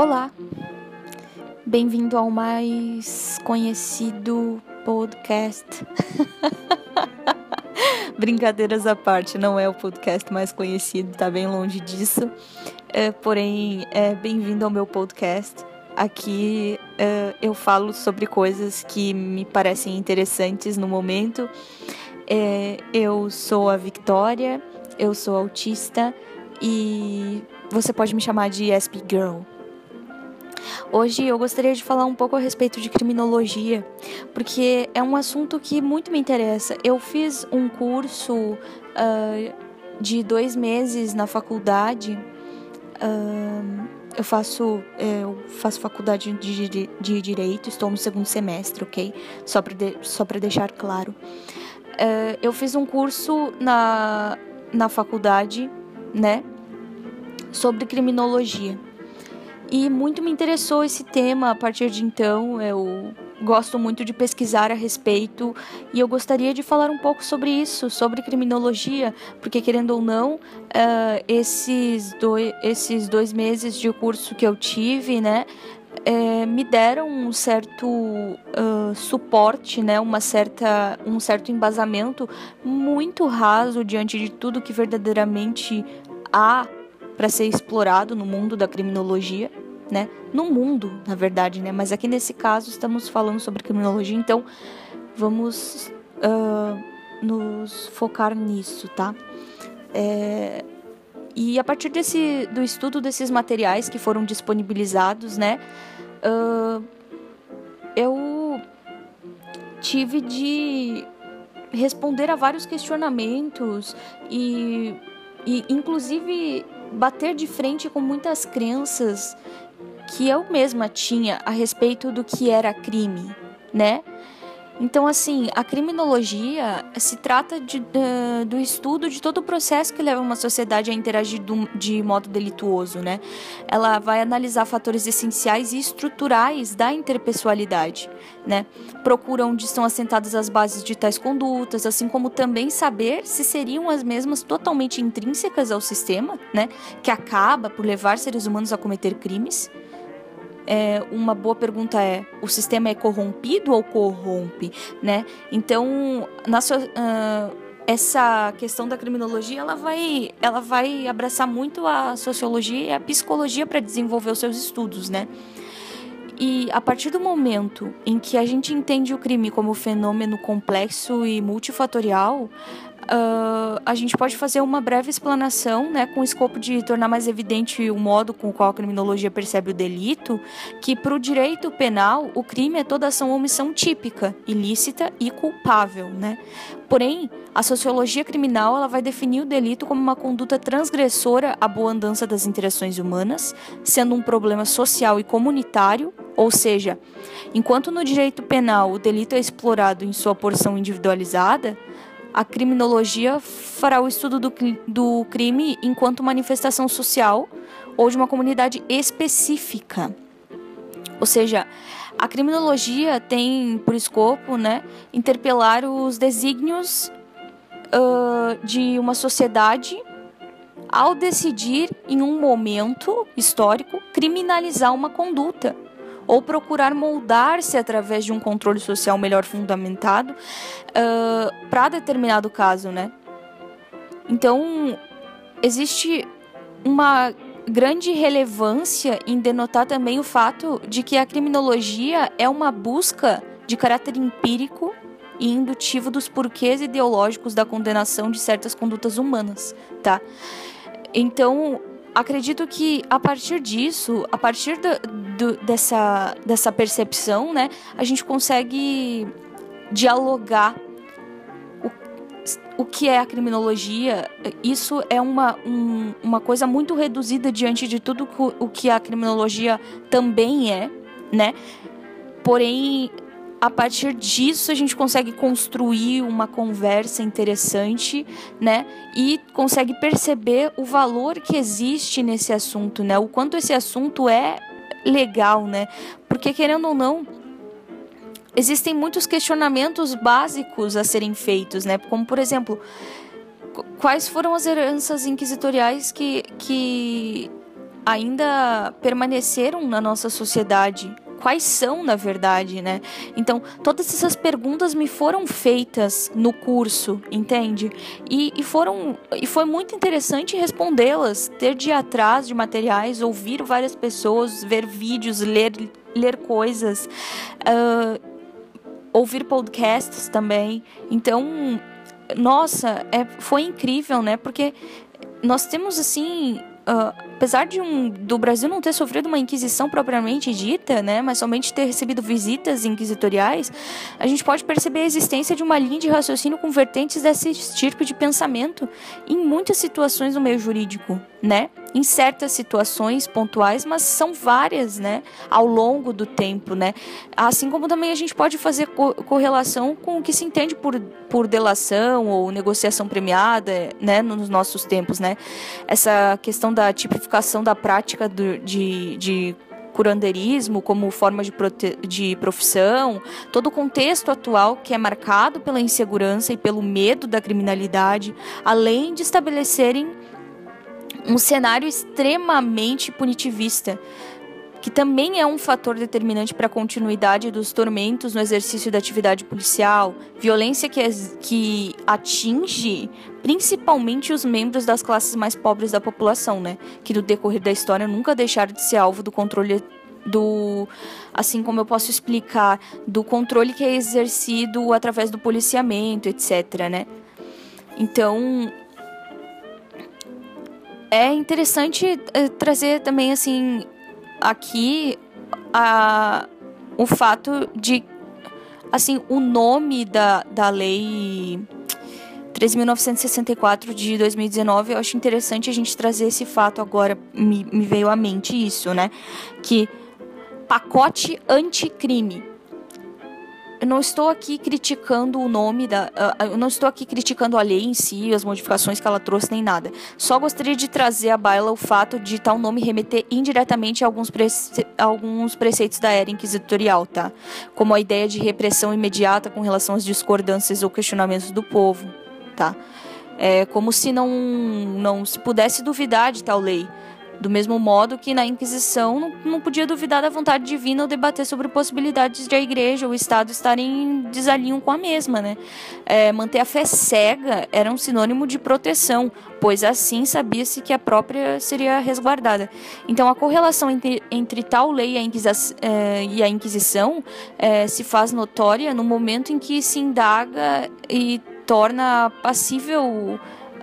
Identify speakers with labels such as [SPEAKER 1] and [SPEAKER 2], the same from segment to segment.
[SPEAKER 1] Olá, bem-vindo ao mais conhecido podcast. Brincadeiras à parte, não é o podcast mais conhecido, tá bem longe disso. É, porém, é bem-vindo ao meu podcast. Aqui é, eu falo sobre coisas que me parecem interessantes no momento. É, eu sou a Victoria, eu sou autista e você pode me chamar de SP Girl. Hoje eu gostaria de falar um pouco a respeito de criminologia, porque é um assunto que muito me interessa. Eu fiz um curso uh, de dois meses na faculdade. Uh, eu faço, é, eu faço faculdade de, de, de, direito, estou no segundo semestre, ok? Só para de, deixar claro. Uh, eu fiz um curso na, na faculdade, né, sobre criminologia. E muito me interessou esse tema a partir de então. Eu gosto muito de pesquisar a respeito e eu gostaria de falar um pouco sobre isso, sobre criminologia, porque querendo ou não, uh, esses, dois, esses dois meses de curso que eu tive, né, é, me deram um certo uh, suporte, né, uma certa, um certo embasamento muito raso diante de tudo que verdadeiramente há para ser explorado no mundo da criminologia, né? No mundo, na verdade, né? Mas aqui nesse caso estamos falando sobre criminologia, então vamos uh, nos focar nisso, tá? É, e a partir desse, do estudo desses materiais que foram disponibilizados, né? Uh, eu tive de responder a vários questionamentos e, e inclusive bater de frente com muitas crenças que eu mesma tinha a respeito do que era crime, né? Então, assim, a criminologia se trata de, uh, do estudo de todo o processo que leva uma sociedade a interagir do, de modo delituoso, né? Ela vai analisar fatores essenciais e estruturais da interpessoalidade, né? Procura onde estão assentadas as bases de tais condutas, assim como também saber se seriam as mesmas totalmente intrínsecas ao sistema, né? Que acaba por levar seres humanos a cometer crimes é, uma boa pergunta é: o sistema é corrompido ou corrompe, né? Então, uh, essa questão da criminologia, ela vai, ela vai abraçar muito a sociologia e a psicologia para desenvolver os seus estudos, né? E a partir do momento em que a gente entende o crime como fenômeno complexo e multifatorial, uh, a gente pode fazer uma breve explanação, né, com o escopo de tornar mais evidente o modo com o qual a criminologia percebe o delito, que para o direito penal, o crime é toda ação ou omissão típica, ilícita e culpável, né? Porém, a sociologia criminal ela vai definir o delito como uma conduta transgressora à boa andança das interações humanas, sendo um problema social e comunitário, ou seja, enquanto no direito penal o delito é explorado em sua porção individualizada, a criminologia fará o estudo do, do crime enquanto manifestação social ou de uma comunidade específica. Ou seja, a criminologia tem por escopo né, interpelar os desígnios uh, de uma sociedade ao decidir, em um momento histórico, criminalizar uma conduta ou procurar moldar-se através de um controle social melhor fundamentado uh, para determinado caso, né? Então, existe uma grande relevância em denotar também o fato de que a criminologia é uma busca de caráter empírico e indutivo dos porquês ideológicos da condenação de certas condutas humanas, tá? Então, acredito que a partir disso, a partir do, do, dessa, dessa percepção, né, a gente consegue dialogar o, o que é a criminologia. Isso é uma, um, uma coisa muito reduzida diante de tudo o que a criminologia também é, né? Porém, a partir disso a gente consegue construir uma conversa interessante, né? E consegue perceber o valor que existe nesse assunto, né? O quanto esse assunto é legal, né? Porque querendo ou não, existem muitos questionamentos básicos a serem feitos, né? Como por exemplo, quais foram as heranças inquisitoriais que, que ainda permaneceram na nossa sociedade quais são, na verdade, né? Então, todas essas perguntas me foram feitas no curso, entende? E, e foram e foi muito interessante respondê-las, ter de ir atrás de materiais, ouvir várias pessoas, ver vídeos, ler, ler coisas, uh, ouvir podcasts também. Então, nossa, é, foi incrível, né? Porque nós temos assim Uh, apesar de um, do Brasil não ter sofrido uma inquisição propriamente dita, né, mas somente ter recebido visitas inquisitoriais, a gente pode perceber a existência de uma linha de raciocínio com vertentes desse tipo de pensamento em muitas situações no meio jurídico, né? Em certas situações pontuais, mas são várias, né, ao longo do tempo, né? Assim como também a gente pode fazer co correlação com o que se entende por, por delação ou negociação premiada, né, nos nossos tempos, né? Essa questão da tipificação da prática do, de, de curandeirismo como forma de, de profissão, todo o contexto atual que é marcado pela insegurança e pelo medo da criminalidade, além de estabelecerem um cenário extremamente punitivista, que também é um fator determinante para a continuidade dos tormentos no exercício da atividade policial, violência que, que atinge principalmente os membros das classes mais pobres da população, né? Que no decorrer da história nunca deixaram de ser alvo do controle do assim como eu posso explicar do controle que é exercido através do policiamento, etc, né? Então, é interessante uh, trazer também assim aqui a, o fato de assim o nome da, da lei 13.964 de 2019 eu acho interessante a gente trazer esse fato agora me, me veio à mente isso né? Que pacote anticrime eu não estou aqui criticando o nome da. Eu não estou aqui criticando a lei em si, as modificações que ela trouxe, nem nada. Só gostaria de trazer à baila o fato de tal nome remeter indiretamente a alguns, prece alguns preceitos da era inquisitorial, tá? Como a ideia de repressão imediata com relação às discordâncias ou questionamentos do povo, tá? É como se não, não se pudesse duvidar de tal lei do mesmo modo que na Inquisição não, podia duvidar da vontade divina ou debater sobre possibilidades de a igreja ou o Estado estarem em desalinho com a mesma, né? É, manter a fé cega era um sinônimo de proteção, pois assim sabia-se que a própria seria resguardada. Então a correlação entre, entre tal lei e a, é, Inquisição é, se faz notória no momento em que se indaga e torna passível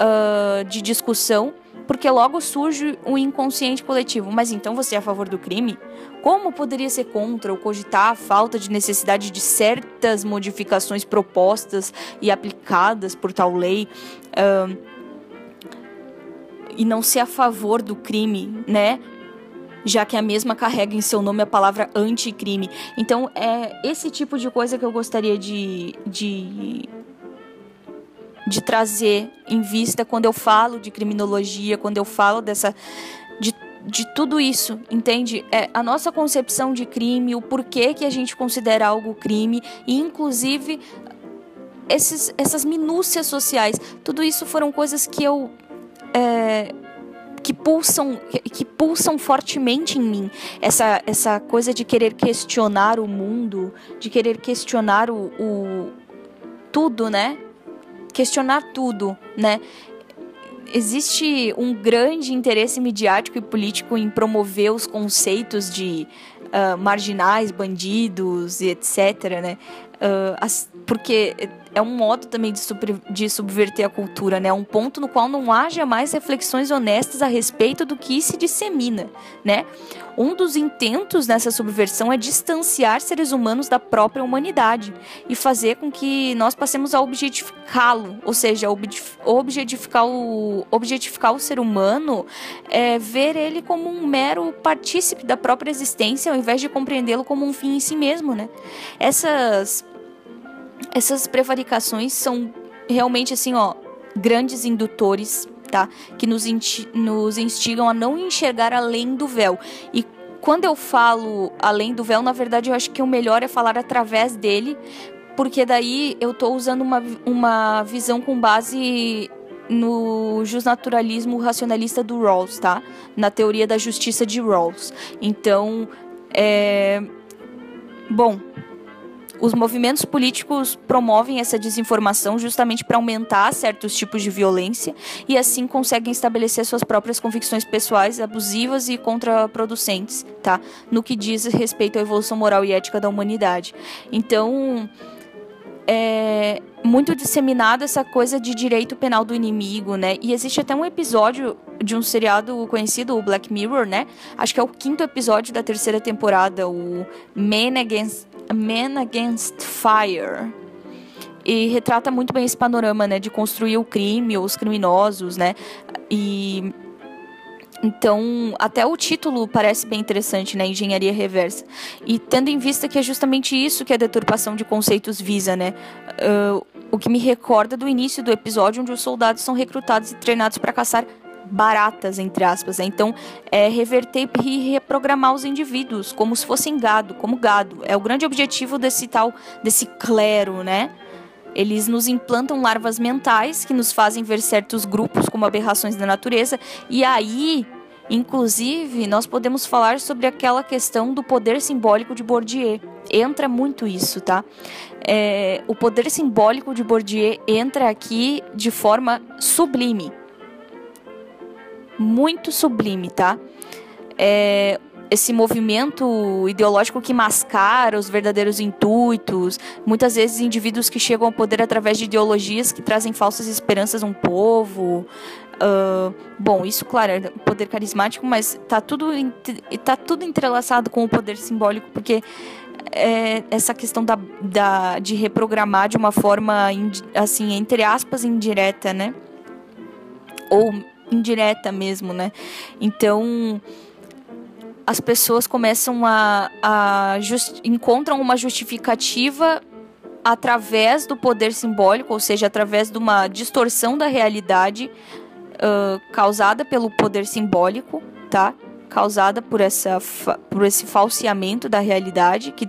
[SPEAKER 1] uh, de discussão porque logo surge o inconsciente coletivo. Mas então você é a favor do crime? Como poderia ser contra ou cogitar a falta de necessidade de certas modificações propostas e aplicadas por tal lei? Uh, e não ser a favor do crime, né? já que a mesma carrega em seu nome a palavra anticrime. Então, é esse tipo de coisa que eu gostaria de, de de trazer em vista quando eu falo de criminologia, quando eu falo dessa de, de tudo isso, entende? É a nossa concepção de crime, o porquê que a gente considera algo crime e inclusive esses, essas minúcias sociais, tudo isso foram coisas que eu é, que pulsam que pulsam fortemente em mim. Essa essa coisa de querer questionar o mundo de querer questionar o, o tudo né questionar tudo, né? Existe um grande interesse midiático e político em promover os conceitos de uh, marginais, bandidos e etc, né? Uh, as, porque é um modo também de, de subverter a cultura, né? Um ponto no qual não haja mais reflexões honestas a respeito do que se dissemina, né? Um dos intentos nessa subversão é distanciar seres humanos da própria humanidade e fazer com que nós passemos a objetificá-lo, ou seja, objetificar o, objetificar o ser humano, é, ver ele como um mero partícipe da própria existência, ao invés de compreendê-lo como um fim em si mesmo, né? Essas essas prevaricações são realmente assim, ó, grandes indutores, tá? Que nos, nos instigam a não enxergar além do véu. E quando eu falo além do véu, na verdade eu acho que o melhor é falar através dele, porque daí eu tô usando uma, uma visão com base no justnaturalismo racionalista do Rawls, tá? Na teoria da justiça de Rawls. Então, é... Bom, os movimentos políticos promovem essa desinformação justamente para aumentar certos tipos de violência e assim conseguem estabelecer suas próprias convicções pessoais abusivas e contraproducentes, tá? No que diz respeito à evolução moral e ética da humanidade. Então, é muito disseminada essa coisa de direito penal do inimigo, né? E existe até um episódio de um seriado conhecido, o Black Mirror, né? Acho que é o quinto episódio da terceira temporada, o Man Against Man Against Fire. E retrata muito bem esse panorama, né, de construir o crime, os criminosos, né? E então, até o título parece bem interessante, né? Engenharia reversa. E tendo em vista que é justamente isso que a deturpação de conceitos visa, né? Uh, o que me recorda do início do episódio, onde os soldados são recrutados e treinados para caçar baratas, entre aspas. Né? Então, é reverter e reprogramar os indivíduos como se fossem gado, como gado. É o grande objetivo desse tal, desse clero, né? Eles nos implantam larvas mentais que nos fazem ver certos grupos como aberrações da natureza. E aí, inclusive, nós podemos falar sobre aquela questão do poder simbólico de Bourdieu. Entra muito isso, tá? É, o poder simbólico de Bourdieu entra aqui de forma sublime muito sublime, tá? É, esse movimento ideológico que mascara os verdadeiros intuitos, muitas vezes indivíduos que chegam ao poder através de ideologias que trazem falsas esperanças a um povo. Uh, bom, isso, claro, é poder carismático, mas tá tudo, tá tudo entrelaçado com o poder simbólico, porque é essa questão da, da, de reprogramar de uma forma, assim, entre aspas, indireta, né? Ou indireta mesmo, né? Então as pessoas começam a, a just, encontram uma justificativa através do poder simbólico, ou seja, através de uma distorção da realidade uh, causada pelo poder simbólico, tá? Causada por, essa, por esse falseamento da realidade que,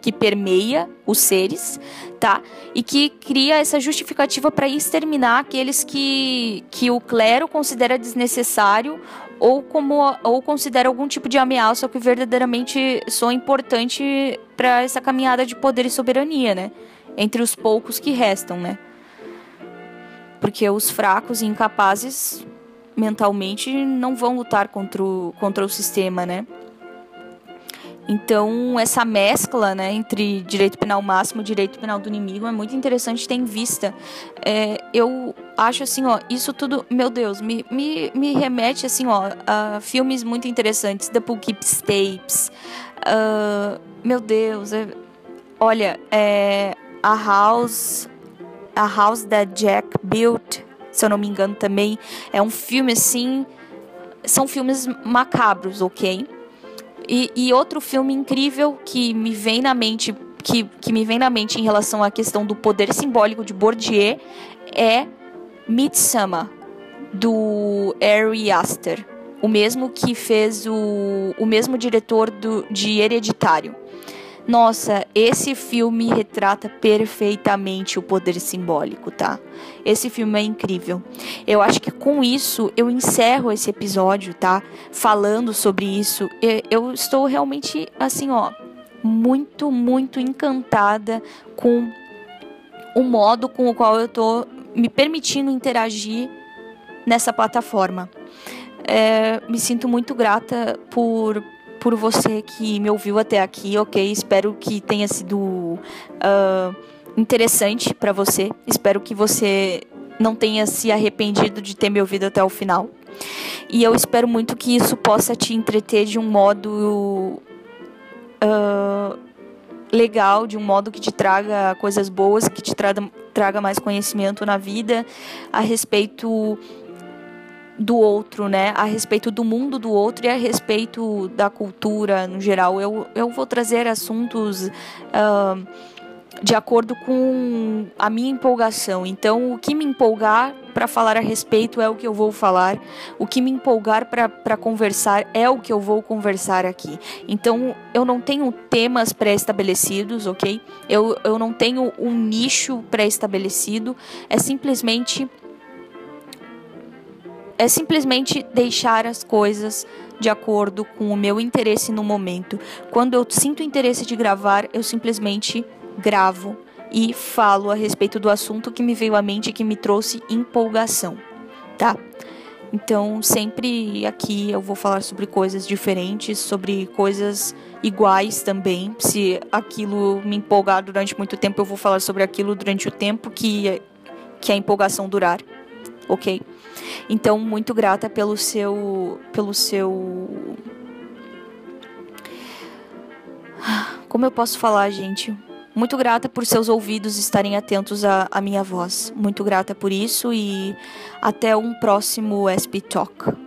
[SPEAKER 1] que permeia os seres, tá? E que cria essa justificativa para exterminar aqueles que, que o clero considera desnecessário ou como ou considera algum tipo de ameaça que verdadeiramente são importante para essa caminhada de poder e soberania, né? Entre os poucos que restam, né? Porque os fracos e incapazes mentalmente não vão lutar contra o, contra o sistema, né? Então, essa mescla né, entre direito penal máximo e direito penal do inimigo é muito interessante ter em vista. É, eu acho assim, ó, isso tudo, meu Deus, me, me, me remete assim, ó, a filmes muito interessantes, The Poughkeepsie Tapes. Uh, meu Deus, é, olha, é, a House, a House that Jack Built se eu não me engano também. É um filme assim. São filmes macabros, ok? E, e outro filme incrível que me vem na mente, que, que me vem na mente em relação à questão do poder simbólico de Bourdieu é Midsummer, do Ari Aster. O mesmo que fez o, o mesmo diretor do, de Hereditário. Nossa, esse filme retrata perfeitamente o poder simbólico, tá? Esse filme é incrível. Eu acho que com isso eu encerro esse episódio, tá? Falando sobre isso. Eu estou realmente assim, ó, muito, muito encantada com o modo com o qual eu tô me permitindo interagir nessa plataforma. É, me sinto muito grata por por você que me ouviu até aqui, ok? Espero que tenha sido uh, interessante para você. Espero que você não tenha se arrependido de ter me ouvido até o final. E eu espero muito que isso possa te entreter de um modo uh, legal, de um modo que te traga coisas boas, que te traga, traga mais conhecimento na vida a respeito do outro, né? A respeito do mundo do outro e a respeito da cultura no geral. Eu, eu vou trazer assuntos uh, de acordo com a minha empolgação. Então, o que me empolgar para falar a respeito é o que eu vou falar. O que me empolgar para conversar é o que eu vou conversar aqui. Então, eu não tenho temas pré-estabelecidos, ok? Eu, eu não tenho um nicho pré-estabelecido. É simplesmente é simplesmente deixar as coisas de acordo com o meu interesse no momento. Quando eu sinto interesse de gravar, eu simplesmente gravo e falo a respeito do assunto que me veio à mente e que me trouxe empolgação, tá? Então, sempre aqui eu vou falar sobre coisas diferentes, sobre coisas iguais também. Se aquilo me empolgar durante muito tempo, eu vou falar sobre aquilo durante o tempo que, que a empolgação durar, ok? Então, muito grata pelo seu. pelo seu. Como eu posso falar, gente? Muito grata por seus ouvidos estarem atentos à, à minha voz. Muito grata por isso e até um próximo SP Talk.